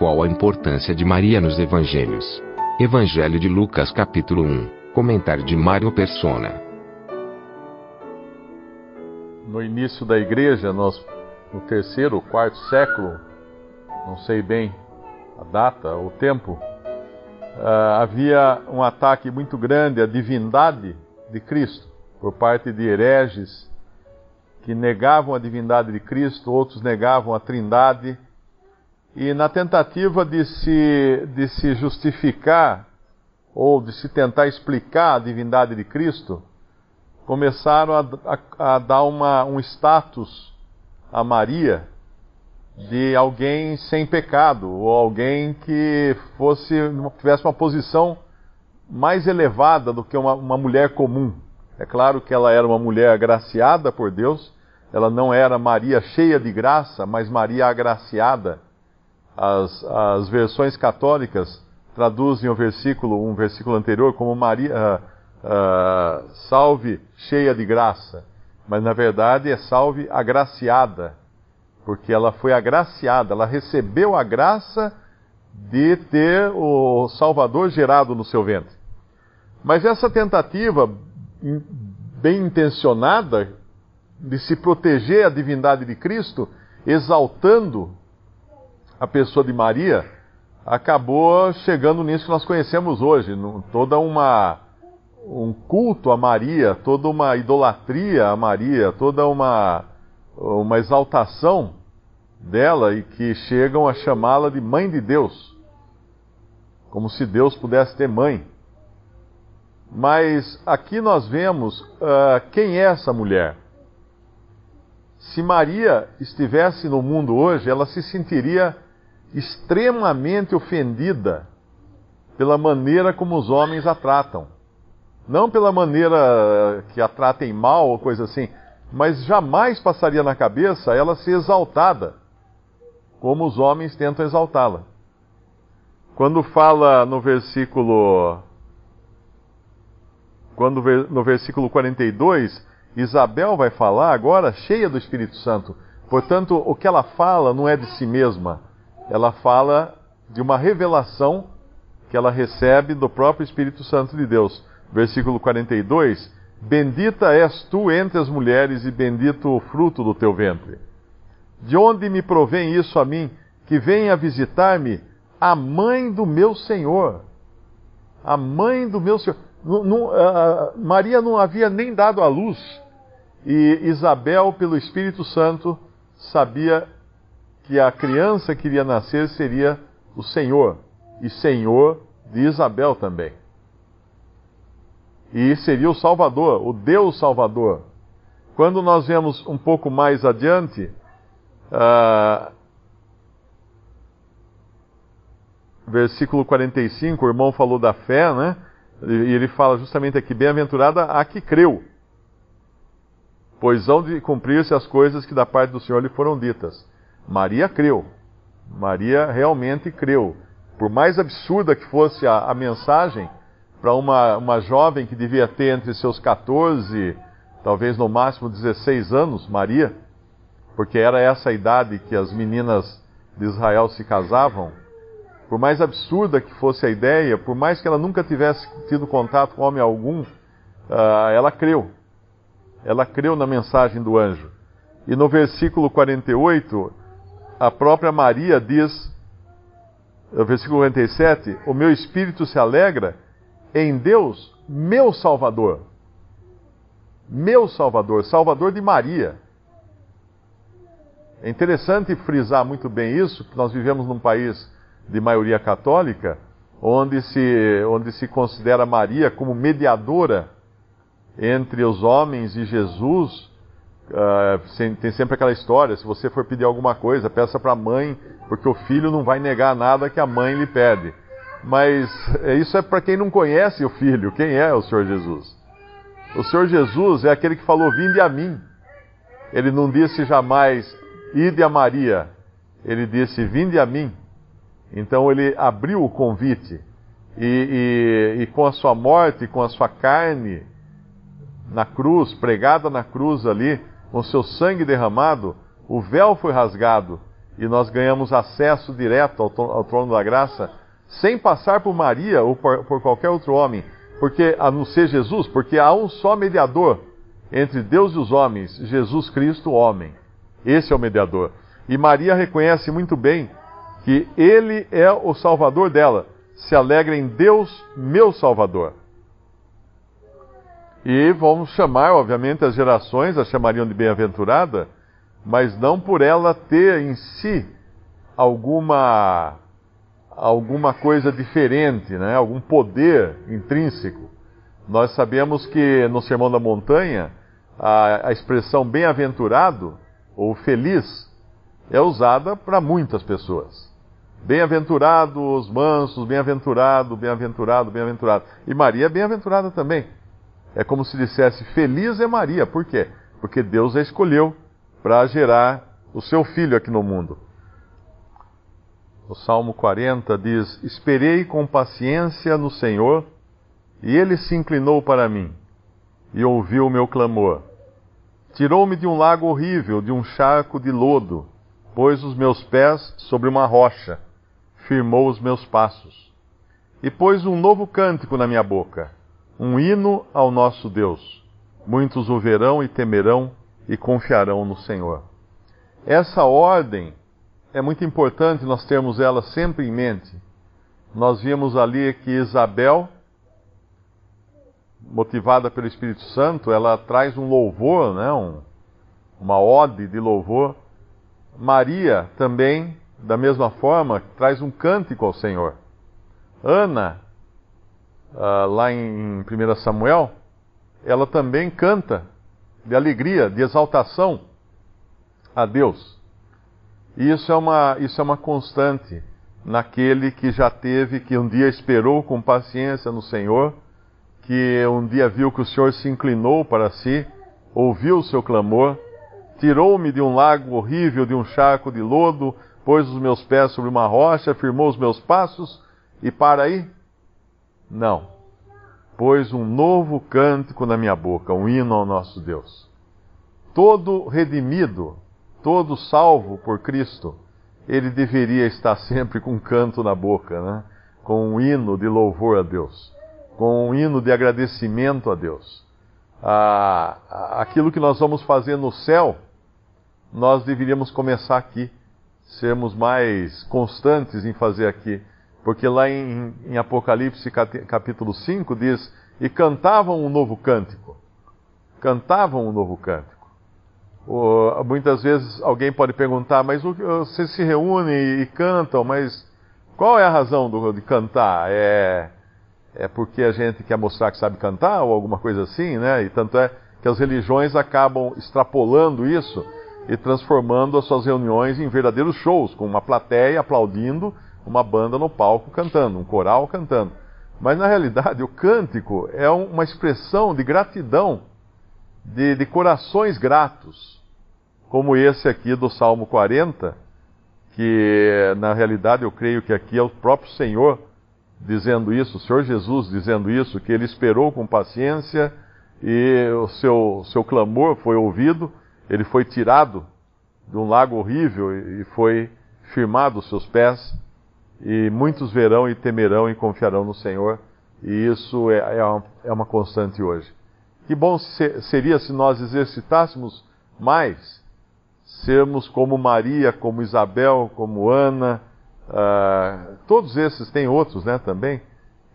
Qual a importância de Maria nos Evangelhos? Evangelho de Lucas capítulo 1. Comentário de Mário Persona. No início da igreja, nós no terceiro quarto século, não sei bem a data, o tempo, uh, havia um ataque muito grande à divindade de Cristo por parte de hereges que negavam a divindade de Cristo, outros negavam a Trindade, e na tentativa de se, de se justificar ou de se tentar explicar a divindade de Cristo, começaram a, a, a dar uma, um status a Maria de alguém sem pecado, ou alguém que fosse tivesse uma posição mais elevada do que uma, uma mulher comum. É claro que ela era uma mulher agraciada por Deus, ela não era Maria cheia de graça, mas Maria agraciada. As, as versões católicas traduzem o versículo, um versículo anterior, como Maria, uh, uh, salve cheia de graça mas na verdade é salve agraciada, porque ela foi agraciada, ela recebeu a graça de ter o Salvador gerado no seu ventre. Mas essa tentativa bem intencionada de se proteger a divindade de Cristo, exaltando a pessoa de Maria, acabou chegando nisso que nós conhecemos hoje, toda uma um culto a Maria, toda uma idolatria a Maria, toda uma, uma exaltação dela e que chegam a chamá-la de mãe de Deus, como se Deus pudesse ter mãe. Mas aqui nós vemos uh, quem é essa mulher. Se Maria estivesse no mundo hoje, ela se sentiria extremamente ofendida pela maneira como os homens a tratam. Não pela maneira que a tratem mal ou coisa assim, mas jamais passaria na cabeça ela ser exaltada, como os homens tentam exaltá-la. Quando fala no versículo quando no versículo 42, Isabel vai falar agora cheia do Espírito Santo. Portanto, o que ela fala não é de si mesma, ela fala de uma revelação que ela recebe do próprio Espírito Santo de Deus versículo 42: Bendita és tu entre as mulheres, e bendito o fruto do teu ventre. De onde me provém isso a mim, que venha visitar-me a mãe do meu Senhor? A mãe do meu Senhor. Uh, Maria não havia nem dado à luz, e Isabel, pelo Espírito Santo, sabia que a criança que iria nascer seria o Senhor, e Senhor de Isabel também. E seria o Salvador, o Deus Salvador. Quando nós vemos um pouco mais adiante, uh, versículo 45, o irmão falou da fé, né? E ele fala justamente aqui: Bem-aventurada a que creu, pois hão de cumprir-se as coisas que da parte do Senhor lhe foram ditas. Maria creu. Maria realmente creu. Por mais absurda que fosse a, a mensagem, para uma, uma jovem que devia ter entre seus 14, talvez no máximo 16 anos, Maria, porque era essa a idade que as meninas de Israel se casavam, por mais absurda que fosse a ideia, por mais que ela nunca tivesse tido contato com homem algum, uh, ela creu. Ela creu na mensagem do anjo. E no versículo 48, a própria Maria diz, no versículo 47, o meu espírito se alegra em Deus, meu Salvador. Meu Salvador, Salvador de Maria. É interessante frisar muito bem isso, que nós vivemos num país de maioria católica, onde se, onde se considera Maria como mediadora entre os homens e Jesus, Uh, tem sempre aquela história: se você for pedir alguma coisa, peça para a mãe, porque o filho não vai negar nada que a mãe lhe pede. Mas é, isso é para quem não conhece o filho. Quem é o Senhor Jesus? O Senhor Jesus é aquele que falou: Vinde a mim. Ele não disse jamais, Ide a Maria. Ele disse: Vinde a mim. Então ele abriu o convite. E, e, e com a sua morte, com a sua carne na cruz, pregada na cruz ali, com seu sangue derramado, o véu foi rasgado e nós ganhamos acesso direto ao, trono da graça, sem passar por Maria ou por, por qualquer outro homem, porque a não ser Jesus, porque há um só mediador entre Deus e os homens, Jesus Cristo, homem. Esse é o mediador. E Maria reconhece muito bem que ele é o salvador dela. Se alegra em Deus, meu salvador. E vamos chamar, obviamente, as gerações a chamariam de bem-aventurada, mas não por ela ter em si alguma alguma coisa diferente, né? algum poder intrínseco. Nós sabemos que no Sermão da Montanha, a, a expressão bem-aventurado ou feliz é usada para muitas pessoas. Bem-aventurado os mansos, bem-aventurado, bem-aventurado, bem-aventurado. E Maria é bem-aventurada também. É como se dissesse: Feliz é Maria. Por quê? Porque Deus a escolheu para gerar o seu filho aqui no mundo. O Salmo 40 diz: Esperei com paciência no Senhor, e ele se inclinou para mim e ouviu o meu clamor. Tirou-me de um lago horrível, de um charco de lodo, pôs os meus pés sobre uma rocha, firmou os meus passos. E pôs um novo cântico na minha boca um hino ao nosso Deus. Muitos o verão e temerão e confiarão no Senhor. Essa ordem é muito importante nós termos ela sempre em mente. Nós vimos ali que Isabel, motivada pelo Espírito Santo, ela traz um louvor, né? Um, uma ode de louvor. Maria também, da mesma forma, traz um cântico ao Senhor. Ana uh, lá em 1 Samuel, ela também canta de alegria, de exaltação a Deus. E isso é uma, isso é uma constante naquele que já teve, que um dia esperou com paciência no Senhor, que um dia viu que o Senhor se inclinou para si, ouviu o seu clamor, tirou-me de um lago horrível, de um charco de lodo, pôs os meus pés sobre uma rocha, firmou os meus passos, e para aí não. Pôs um novo cântico na minha boca, um hino ao nosso Deus. Todo redimido, todo salvo por Cristo, ele deveria estar sempre com um canto na boca, né? com um hino de louvor a Deus, com um hino de agradecimento a Deus. Ah, aquilo que nós vamos fazer no céu, nós deveríamos começar aqui, sermos mais constantes em fazer aqui. Porque lá em, em Apocalipse capítulo 5 diz: E cantavam um novo cântico. Cantavam um novo cântico. muitas vezes alguém pode perguntar, mas vocês se reúnem e cantam, mas qual é a razão do, de cantar? É, é porque a gente quer mostrar que sabe cantar ou alguma coisa assim, né? E tanto é que as religiões acabam extrapolando isso e transformando as suas reuniões em verdadeiros shows, com uma plateia aplaudindo uma banda no palco cantando, um coral cantando. Mas na realidade, o cântico é uma expressão de gratidão, de, de corações gratos, como esse aqui do Salmo 40, que na realidade eu creio que aqui é o próprio Senhor dizendo isso, o Senhor Jesus dizendo isso, que ele esperou com paciência e o seu, seu clamor foi ouvido, ele foi tirado de um lago horrível e foi firmado os seus pés e muitos verão e temerão e confiarão no Senhor, e isso é, é, uma, é constante hoje. Que bom se, seria se nós exercitássemos mais, sermos como Maria, como Isabel, como Ana, uh, todos esses, tem outros né, também,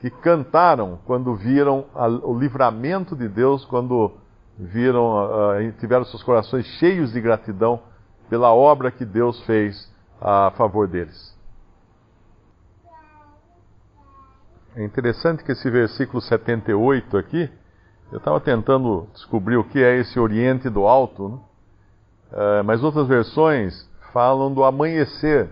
que cantaram quando viram a, o livramento de Deus, quando viram, uh, tiveram seus corações cheios de gratidão pela obra que Deus fez a favor deles. É interessante que esse versículo 78 aqui, eu estava tentando descobrir o que é esse Oriente do Alto, né? Uh, mas outras versões falam do amanhecer.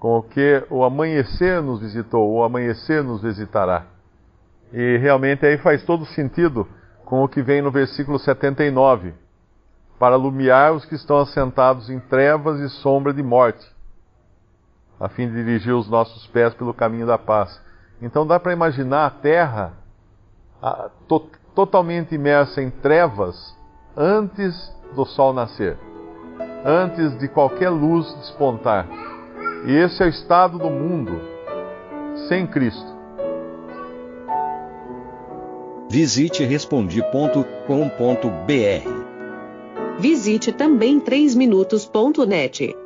Com o que o amanhecer nos visitou, o amanhecer nos visitará. E realmente aí faz todo sentido com o que vem no versículo 79 para iluminar os que estão assentados em trevas e sombra de morte, a fim de dirigir os nossos pés pelo caminho da paz. Então dá para imaginar a terra a, to, totalmente imersa em trevas antes do sol nascer, antes de qualquer luz despontar. E esse é o estado do mundo sem Cristo. Visite respondi.com.br Visite também 3minutos.net.